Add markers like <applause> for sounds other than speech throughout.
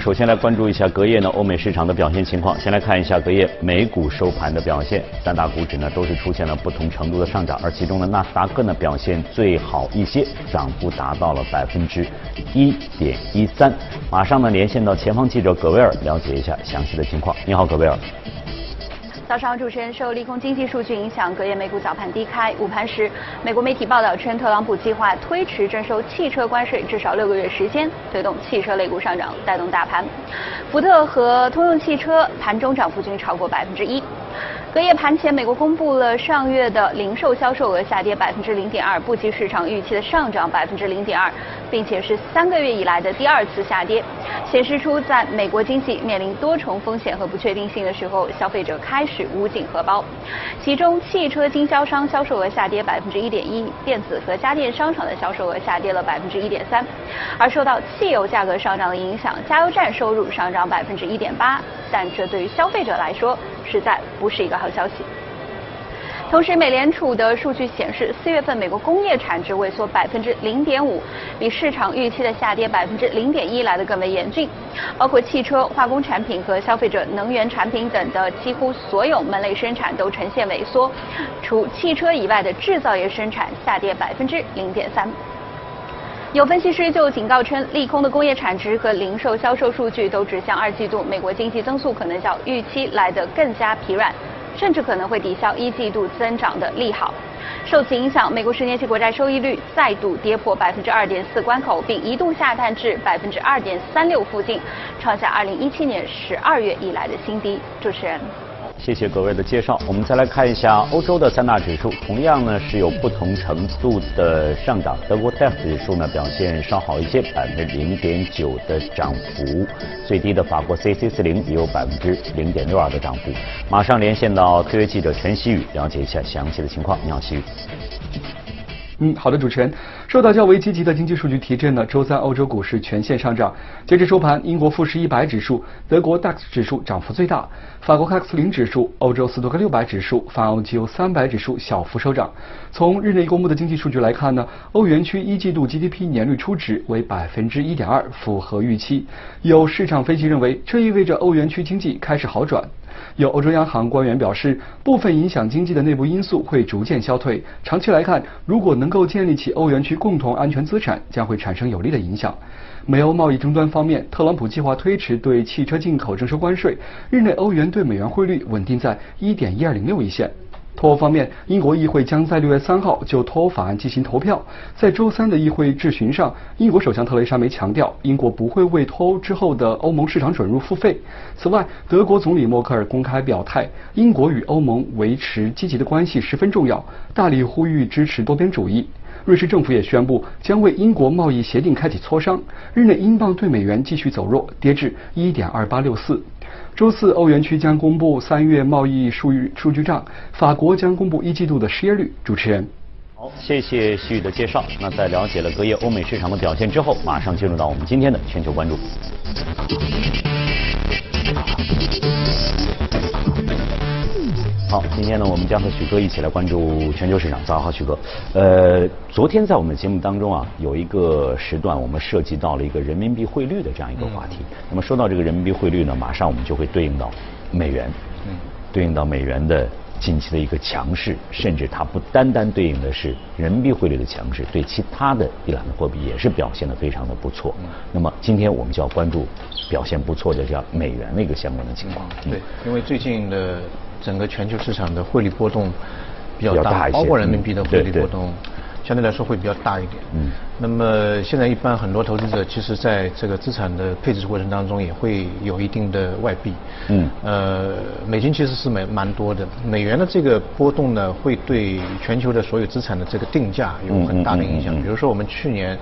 首先来关注一下隔夜呢欧美市场的表现情况。先来看一下隔夜美股收盘的表现，三大股指呢都是出现了不同程度的上涨，而其中呢纳斯达克呢表现最好一些，涨幅达到了百分之一点一三。马上呢连线到前方记者葛威尔，了解一下详细的情况。你好，葛威尔。早上，主持人受利空经济数据影响，隔夜美股早盘低开。午盘时，美国媒体报道称，特朗普计划推迟征收汽车关税至少六个月时间，推动汽车类股上涨，带动大盘。福特和通用汽车盘中涨幅均超过百分之一。隔夜盘前，美国公布了上月的零售销售额下跌百分之零点二，不及市场预期的上涨百分之零点二，并且是三个月以来的第二次下跌，显示出在美国经济面临多重风险和不确定性的时候，消费者开始捂紧荷包。其中，汽车经销商销售额下跌百分之一点一，电子和家电商场的销售额下跌了百分之一点三，而受到汽油价格上涨的影响，加油站收入上涨百分之一点八，但这对于消费者来说，实在不是一个好消息。同时，美联储的数据显示，四月份美国工业产值萎缩百分之零点五，比市场预期的下跌百分之零点一来的更为严峻。包括汽车、化工产品和消费者能源产品等的几乎所有门类生产都呈现萎缩，除汽车以外的制造业生产下跌百分之零点三。有分析师就警告称，利空的工业产值和零售销售数据都指向二季度美国经济增速可能较预期来得更加疲软，甚至可能会抵消一季度增长的利好。受此影响，美国十年期国债收益率再度跌破百分之二点四关口，并一度下探至百分之二点三六附近，创下二零一七年十二月以来的新低。主持人。谢谢各位的介绍。我们再来看一下欧洲的三大指数，同样呢是有不同程度的上涨。德国 DAX 指数呢表现稍好一些，百分之零点九的涨幅。最低的法国 CAC 四零也有百分之零点六二的涨幅。马上连线到特约记者陈希宇，了解一下详细的情况。你好，希宇。嗯，好的，主持人。受到较为积极的经济数据提振呢，周三欧洲股市全线上涨。截至收盘，英国富时一百指数、德国 DAX 指数涨幅最大，法国 CAC 零指数、欧洲斯托克六百指数、泛欧 G 三百指数小幅收涨。从日内公布的经济数据来看呢，欧元区一季度 GDP 年率初值为百分之一点二，符合预期。有市场分析认为，这意味着欧元区经济开始好转。有欧洲央行官员表示，部分影响经济的内部因素会逐渐消退。长期来看，如果能够建立起欧元区共同安全资产，将会产生有利的影响。美欧贸易争端方面，特朗普计划推迟对汽车进口征收关税，日内欧元对美元汇率稳定在1.1206一线。脱欧方面，英国议会将在六月三号就脱欧法案进行投票。在周三的议会质询上，英国首相特蕾莎梅强调，英国不会为脱欧之后的欧盟市场准入付费。此外，德国总理默克尔公开表态，英国与欧盟维持积极的关系十分重要，大力呼吁支持多边主义。瑞士政府也宣布将为英国贸易协定开启磋商。日内英镑对美元继续走弱，跌至1.2864。周四，欧元区将公布三月贸易数据数据账，法国将公布一季度的失业率。主持人，好，谢谢徐宇的介绍。那在了解了隔夜欧美市场的表现之后，马上进入到我们今天的全球关注。好，今天呢，我们将和许哥一起来关注全球市场。早上好，许哥。呃，昨天在我们的节目当中啊，有一个时段我们涉及到了一个人民币汇率的这样一个话题。那么说到这个人民币汇率呢，马上我们就会对应到美元，嗯，对应到美元的近期的一个强势，甚至它不单单对应的是人民币汇率的强势，对其他的一揽子货币也是表现的非常的不错。那么今天我们就要关注表现不错的叫美元的一个相关的情况。对，因为最近的。整个全球市场的汇率波动比较大，包括人民币的汇率波动，相对来说会比较大一点。嗯。那么现在一般很多投资者其实在这个资产的配置过程当中也会有一定的外币。嗯。呃，美金其实是蛮蛮多的，美元的这个波动呢，会对全球的所有资产的这个定价有很大的影响。比如说我们去年，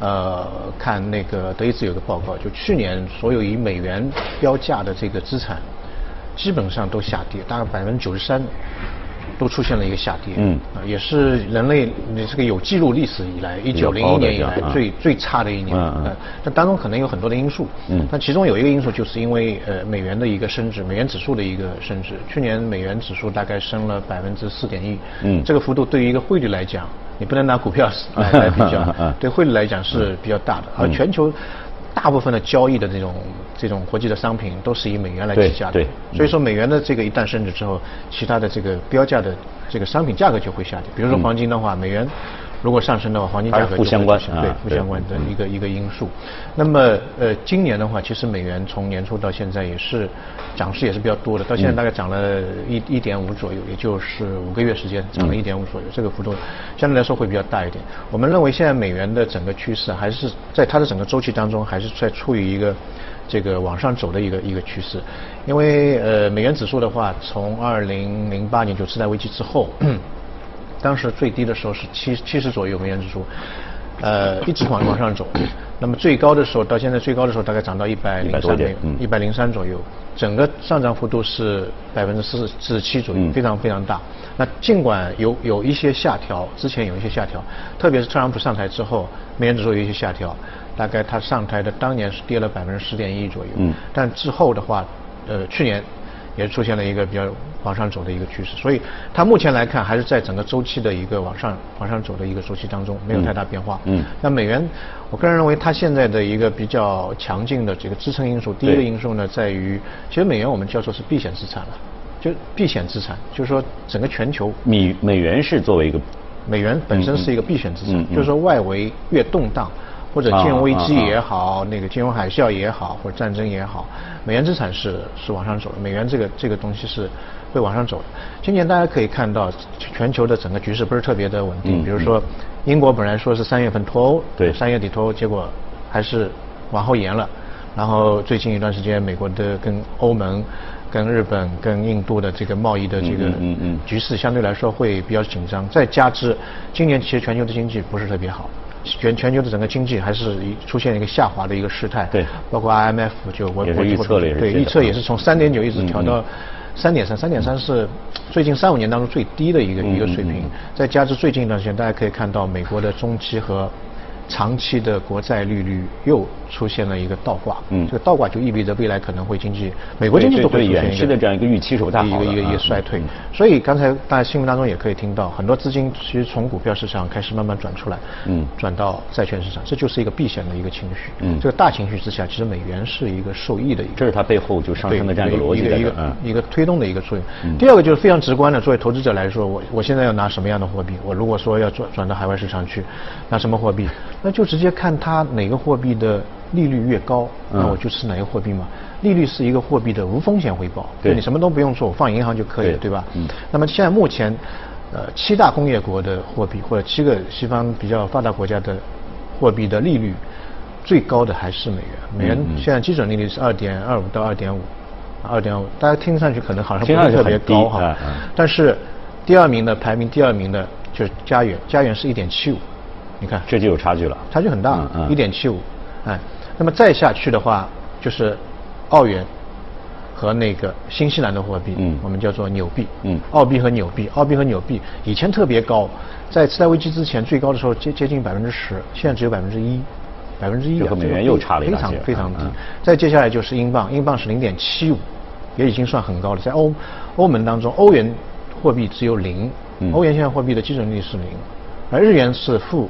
呃，看那个德意志有个报告，就去年所有以美元标价的这个资产。基本上都下跌，大概百分之九十三都出现了一个下跌，嗯，啊，也是人类你这个有记录历史以来一九零一年以来最最差的一年，嗯嗯，这当中可能有很多的因素，嗯，但其中有一个因素就是因为呃美元的一个升值，美元指数的一个升值，去年美元指数大概升了百分之四点一，嗯，这个幅度对于一个汇率来讲，你不能拿股票来 <laughs> 来比较，对汇率来讲是比较大的，而全球。大部分的交易的这种这种国际的商品都是以美元来计价的，对，所以说美元的这个一旦升值之后，其他的这个标价的这个商品价格就会下跌。比如说黄金的话，美元。如果上升的话，黄金价格不相关，对不相关的一个一个因素。那么呃，今年的话，其实美元从年初到现在也是涨势也是比较多的，到现在大概涨了一一点五左右，也就是五个月时间涨了一点五左右，这个幅度相对来说会比较大一点。我们认为现在美元的整个趋势还是在它的整个周期当中，还是在处于一个这个往上走的一个一个趋势。因为呃，美元指数的话，从二零零八年就次贷危机之后。当时最低的时候是七七十左右美元指数，呃，一直往往上走。那么最高的时候到现在最高的时候大概涨到一百零三点一百零三左右，整个上涨幅度是百分之四四十七左右，非常非常大。那尽管有有一些下调，之前有一些下调，特别是特朗普上台之后，美元指数有一些下调，大概他上台的当年是跌了百分之十点一左右。嗯。但之后的话，呃，去年。也出现了一个比较往上走的一个趋势，所以它目前来看还是在整个周期的一个往上往上走的一个周期当中，没有太大变化。嗯。那美元，我个人认为它现在的一个比较强劲的这个支撑因素，第一个因素呢在于，其实美元我们叫做是避险资产了，就避险资产，就是说整个全球。美美元是作为一个，美元本身是一个避险资产，就是说外围越动荡。或者金融危机也好，那个金融海啸也好，或者战争也好，美元资产是是往上走的。美元这个这个东西是会往上走的。今年大家可以看到，全球的整个局势不是特别的稳定。比如说，英国本来说是三月份脱欧，对，三月底脱欧，结果还是往后延了。然后最近一段时间，美国的跟欧盟、跟日本、跟印度的这个贸易的这个局势相对来说会比较紧张。再加之今年其实全球的经济不是特别好。全全球的整个经济还是出现一个下滑的一个事态，对，包括 IMF 就我我预测了对预测也是从三点九一直调到三点三，三点三是最近三五年当中最低的一个一个水平，再加之最近一段时间大家可以看到美国的中期和。长期的国债利率又出现了一个倒挂，嗯，这个倒挂就意味着未来可能会经济，美国经济都会出现一个这样一个预期是不太好的，一个一个一个衰退。所以刚才大家新闻当中也可以听到，很多资金其实从股票市场开始慢慢转出来，嗯，转到债券市场，这就是一个避险的一个情绪。嗯，这个大情绪之下，其实美元是一个受益的一个，这是它背后就上升的这样一个逻辑的一个一个推动的一个作用。第二个就是非常直观的，作为投资者来说，我我现在要拿什么样的货币？我如果说要转转到海外市场去，拿什么货币？那就直接看它哪个货币的利率越高，那我就吃哪个货币嘛。利率是一个货币的无风险回报，对你什么都不用做，放银行就可以了，对吧？嗯。那么现在目前，呃，七大工业国的货币或者七个西方比较发达国家的货币的利率最高的还是美元。美元现在基准利率是二点二五到二点五，二点五，大家听上去可能好像不是特别高哈。但是第二名的排名第二名的就是加元，加元是一点七五。你看，这就有差距了，差距很大，一点七五，哎，那么再下去的话，就是澳元和那个新西兰的货币，嗯，我们叫做纽币，嗯，澳币和纽币，澳币和纽币以前特别高，在次贷危机之前最高的时候接接近百分之十，现在只有百分之一，百分之一，和美元又差了一非常非常低。再接下来就是英镑，英镑是零点七五，也已经算很高了。在欧欧盟当中，欧元货币只有零，欧元现在货币的基准利率是零，而日元是负。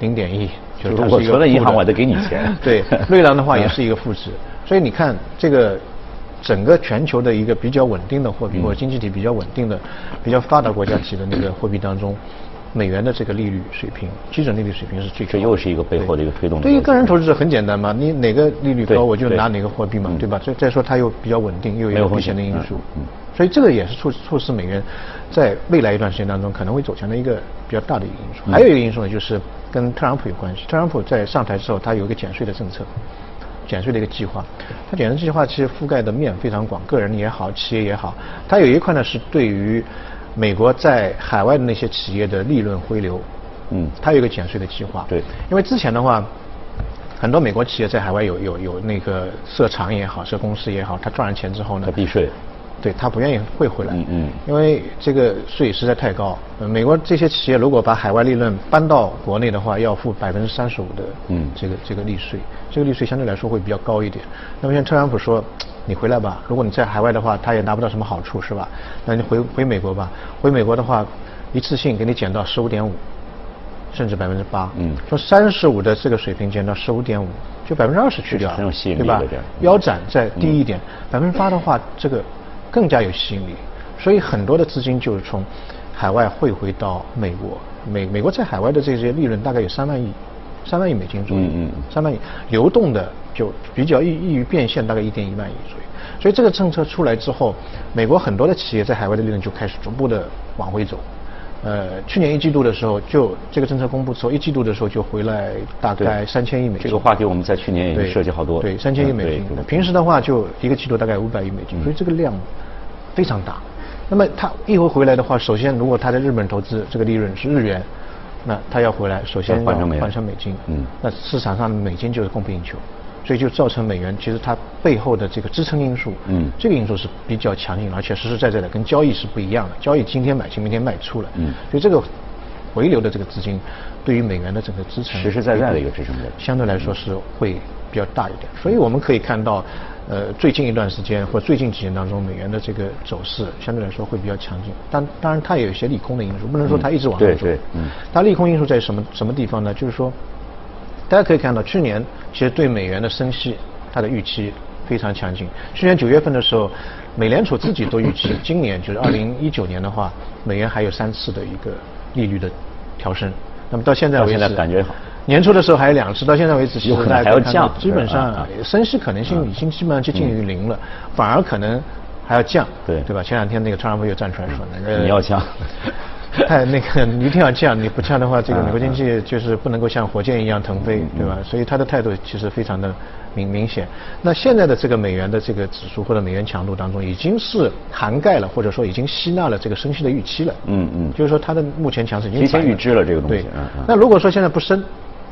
零点一，就是我存了银行，我得给你钱。<laughs> 对，<laughs> 瑞郎的话也是一个负值，所以你看这个整个全球的一个比较稳定的货币或者经济体比较稳定的、比较发达国家级的那个货币当中，美元的这个利率水平、基准利率水平是最高。这又是一个背后的一个推动。对于个人投资者很简单嘛，你哪个利率高我就拿哪个货币嘛，对吧？再再说它又比较稳定，又有风险的因素。嗯。所以这个也是促促使美元在未来一段时间当中可能会走强的一个比较大的一个因素。还有一个因素呢，就是跟特朗普有关系。特朗普在上台之后，他有一个减税的政策，减税的一个计划。他减税计划其实覆盖的面非常广，个人也好，企业也好。他有一块呢是对于美国在海外的那些企业的利润回流。嗯。它有一个减税的计划。对。因为之前的话，很多美国企业在海外有有有那个设厂也好，设公司也好，他赚了钱之后呢？它避税。对他不愿意汇回来，嗯嗯，因为这个税实在太高。美国这些企业如果把海外利润搬到国内的话，要付百分之三十五的，嗯，这个这个利税，这个利税相对来说会比较高一点。那么像特朗普说，你回来吧，如果你在海外的话，他也拿不到什么好处，是吧？那你回回美国吧，回美国的话，一次性给你减到十五点五，甚至百分之八。嗯，从三十五的这个水平减到十五点五，就百分之二十去掉，很有吸引力，对吧？腰斩再低一点，百分之八的话，这个更加有吸引力。所以很多的资金就是从海外汇回到美国，美美国在海外的这些利润大概有三万亿，三万亿美金左右，嗯嗯，三万亿流动的就比较易易于变现，大概一点一万亿左右。所以这个政策出来之后，美国很多的企业在海外的利润就开始逐步的往回走。呃，去年一季度的时候，就这个政策公布之后，一季度的时候就回来大概三千亿美金。这个话题我们在去年也涉及好多。对，三千亿美金。平时的话就一个季度大概五百亿美金，所以这个量非常大。那么他一回回来的话，首先如果他在日本投资这个利润是日元，那他要回来首先换成美换成美金。嗯。那市场上美金就是供不应求。所以就造成美元其实它背后的这个支撑因素，嗯，这个因素是比较强硬，而且实实在在的，跟交易是不一样的。交易今天买进，明天卖出了，嗯，所以这个回流的这个资金对于美元的整个支撑，实实在在的一个支撑力，相对来说是会比较大一点。所以我们可以看到，呃，最近一段时间或最近几年当中，美元的这个走势相对来说会比较强劲。但当然它也有一些利空的因素，不能说它一直往上走。对对，嗯，它利空因素在什么什么地方呢？就是说，大家可以看到去年其实对美元的升息。它的预期非常强劲。去年九月份的时候，美联储自己都预期，<coughs> 今年就是二零一九年的话，美元还有三次的一个利率的调升。那么到现在为止，感觉年初的时候还有两次，到现在为止，有可能还要降。基本上升息可能性已经基本上接近于零了，反而可能还要降。对，对吧？前两天那个特朗普又站出来说，那个你要降。<laughs> 太 <laughs> 那个，你一定要降，你不降的话，这个美国经济就是不能够像火箭一样腾飞，对吧？所以他的态度其实非常的明明显。那现在的这个美元的这个指数或者美元强度当中，已经是涵盖了或者说已经吸纳了这个升息的预期了。嗯嗯。就是说它的目前强势已经提前预知了这个东西。对。那如果说现在不升，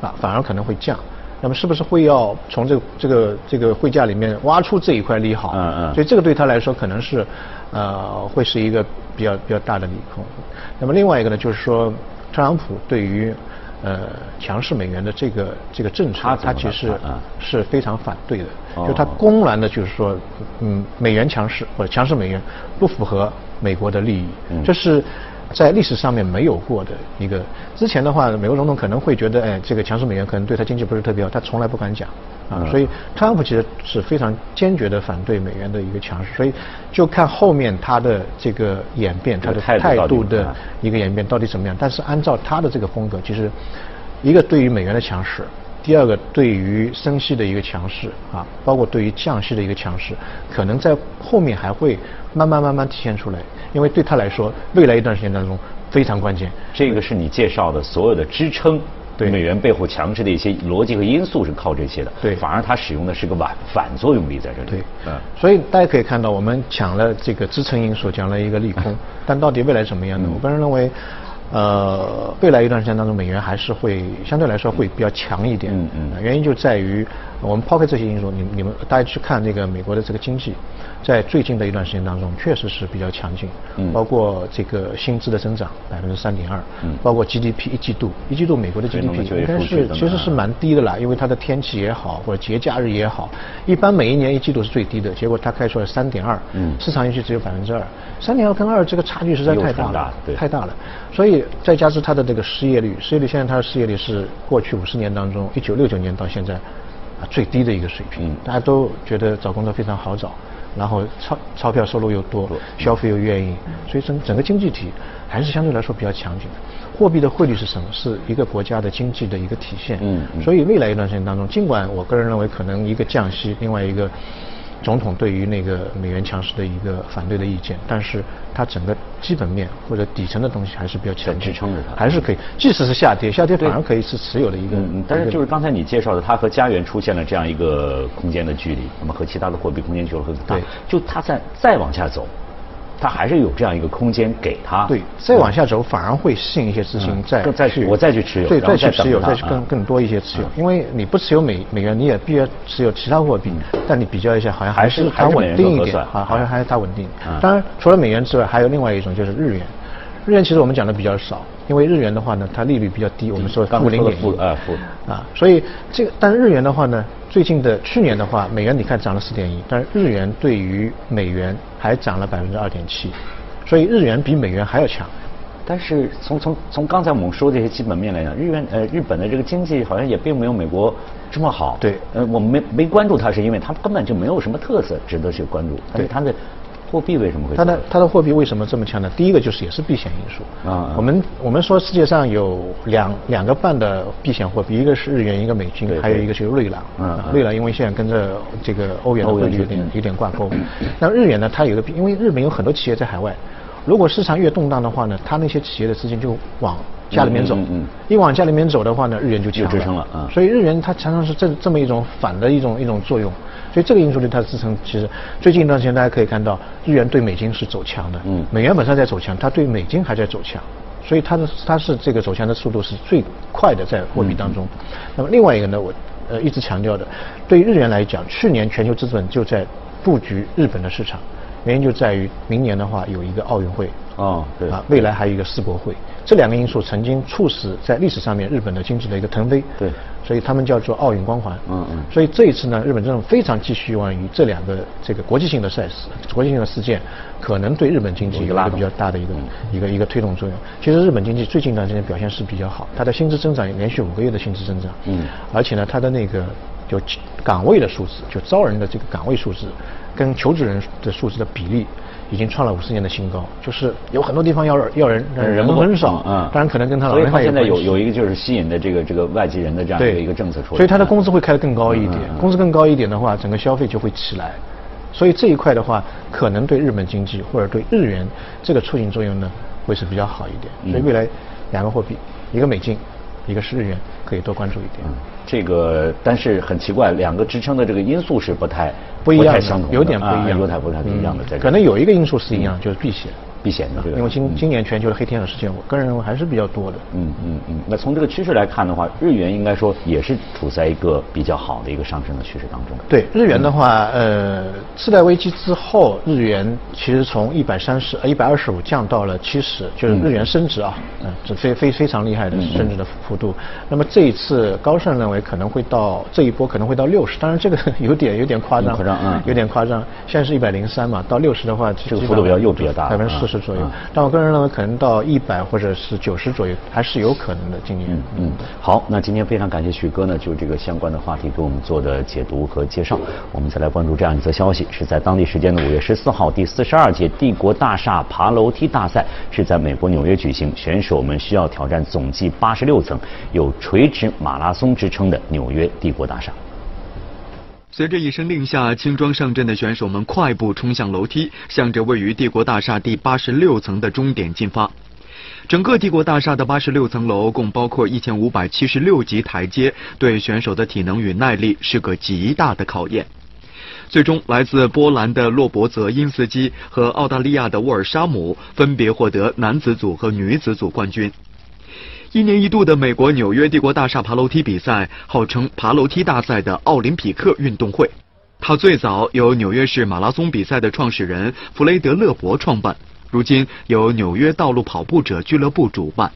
啊，反而可能会降。那么是不是会要从这个这个这个汇价里面挖出这一块利好？嗯嗯。所以这个对他来说可能是，呃，会是一个比较比较大的利空。那么另外一个呢，就是说，特朗普对于呃强势美元的这个这个政策，他其实是非常反对的。就他公然的就是说，嗯，美元强势或者强势美元不符合美国的利益。这是。在历史上面没有过的一个，之前的话，美国总统可能会觉得，哎，这个强势美元可能对他经济不是特别好，他从来不敢讲，啊，所以特朗普其实是非常坚决的反对美元的一个强势，所以就看后面他的这个演变，他的态度的一个演变到底怎么样。但是按照他的这个风格，其实一个对于美元的强势。第二个，对于升息的一个强势啊，包括对于降息的一个强势，可能在后面还会慢慢慢慢体现出来。因为对他来说，未来一段时间当中非常关键。这个是你介绍的所有的支撑对美元背后强势的一些逻辑和因素是靠这些的。对，反而它使用的是个反反作用力在这里。对，嗯。所以大家可以看到，我们讲了这个支撑因素，讲了一个利空，但到底未来怎么样呢？我个人认为。呃，未来一段时间当中，美元还是会相对来说会比较强一点。嗯嗯。原因就在于，我们抛开这些因素，你你们大家去看那个美国的这个经济，在最近的一段时间当中，确实是比较强劲。嗯。包括这个薪资的增长百分之三点二。嗯。包括 GDP 一季度，一季度美国的 GDP 应该是其实是蛮低的啦，因为它的天气也好，或者节假日也好，一般每一年一季度是最低的，结果它开出来三点二。嗯。市场预期只有百分之二，三点二跟二这个差距实在太大了，太大了，所以。再加之它的这个失业率，失业率现在它的失业率是过去五十年当中，一九六九年到现在啊最低的一个水平。大家都觉得找工作非常好找，然后钞钞票收入又多，消费又愿意，所以整整个经济体还是相对来说比较强劲的。货币的汇率是什么？是一个国家的经济的一个体现。嗯。所以未来一段时间当中，尽管我个人认为可能一个降息，另外一个。总统对于那个美元强势的一个反对的意见，但是它整个基本面或者底层的东西还是比较强，支撑着它，还是可以，即使是下跌，下跌反而可以是持有的一个。嗯，但是就是刚才你介绍的，它和加元出现了这样一个空间的距离，那么和其他的货币空间就会很大，就它在再往下走。它还是有这样一个空间给它。对，再往下走反而会吸引一些资金再再去，我再去持有，对，再去持有，再去更更多一些持有。因为你不持有美美元，你也必须持有其他货币。但你比较一下，好像还是它稳定一点，好，好像还是它稳定。当然，除了美元之外，还有另外一种就是日元。日元其实我们讲的比较少，因为日元的话呢，它利率比较低，我们说负零点一，啊负啊，所以这个，但是日元的话呢，最近的去年的话，美元你看涨了四点一，但是日元对于美元还涨了百分之二点七，所以日元比美元还要强，但是从从从刚才我们说这些基本面来讲，日元呃日本的这个经济好像也并没有美国这么好。对。呃，我们没没关注它，是因为它根本就没有什么特色值得去关注。但是它的。货币为什么会？它的它的货币为什么这么强呢？第一个就是也是避险因素啊。我们我们说世界上有两两个半的避险货币，一个是日元，一个美金，还有一个就是瑞郎。嗯，瑞郎因为现在跟着这个欧元的汇率有点有点挂钩。那日元呢？它有一个，因为日本有很多企业在海外，如果市场越动荡的话呢，它那些企业的资金就往家里面走。嗯。一往家里面走的话呢，日元就就支撑了。啊。所以日元它常常是这这么一种反的一种一种作用。所以这个因素对它的支撑，其实最近一段时间大家可以看到，日元对美金是走强的。嗯。美元本身在走强，它对美金还在走强，所以它的它是这个走强的速度是最快的在货币当中。那么另外一个呢，我呃一直强调的，对于日元来讲，去年全球资本就在布局日本的市场，原因就在于明年的话有一个奥运会。哦，对。啊，未来还有一个世博会，这两个因素曾经促使在历史上面日本的经济的一个腾飞。对。所以他们叫做奥运光环。嗯嗯。所以这一次呢，日本政府非常寄希望于这两个这个国际性的赛事、国际性的事件，可能对日本经济有一个比较大的一个一个一个推动作用。其实日本经济最近一段时间表现是比较好，它的薪资增长连续五个月的薪资增长。嗯。而且呢，它的那个就岗位的数字，就招人的这个岗位数字，跟求职人的数字的比例。已经创了五十年的新高，就是有很多地方要要人，人很少，嗯，当然可能跟他老龄化现在有有一个就是吸引的这个这个外籍人的这样的一个政策出来，所以他的工资会开得更高一点，工资更高一点的话，整个消费就会起来，所以这一块的话，可能对日本经济或者对日元这个促进作用呢，会是比较好一点，所以未来两个货币，一个美金，一个是日元，可以多关注一点。这个但是很奇怪，两个支撑的这个因素是不太不一样，有点不一样，有点不太一样的，在可能有一个因素是一样，就是避险。避险的，因为今今年全球的黑天鹅事件，我个人认为还是比较多的。嗯嗯嗯。那从这个趋势来看的话，日元应该说也是处在一个比较好的一个上升的趋势当中。对日元的话，呃，次贷危机之后，日元其实从一百三十呃一百二十五降到了七十，就是日元升值啊，嗯，这非非非常厉害的升值的幅度。那么这一次高盛认为可能会到这一波可能会到六十，当然这个 <laughs> 有点有点夸张，夸张嗯，有点夸张。现在是一百零三嘛，到六十的话，这个幅度比较又比较大，百分之四十。左右，但我个人认为可能到一百或者是九十左右还是有可能的。今年，嗯，好，那今天非常感谢许哥呢，就这个相关的话题给我们做的解读和介绍。我们再来关注这样一则消息，是在当地时间的五月十四号，第四十二届帝国大厦爬楼梯大赛是在美国纽约举行，选手们需要挑战总计八十六层、有垂直马拉松之称的纽约帝国大厦。随着一声令下，轻装上阵的选手们快步冲向楼梯，向着位于帝国大厦第八十六层的终点进发。整个帝国大厦的八十六层楼共包括一千五百七十六级台阶，对选手的体能与耐力是个极大的考验。最终，来自波兰的洛伯泽因斯基和澳大利亚的沃尔沙姆分别获得男子组和女子组冠军。一年一度的美国纽约帝国大厦爬楼梯比赛，号称“爬楼梯大赛”的奥林匹克运动会。它最早由纽约市马拉松比赛的创始人弗雷德勒伯创办，如今由纽约道路跑步者俱乐部主办。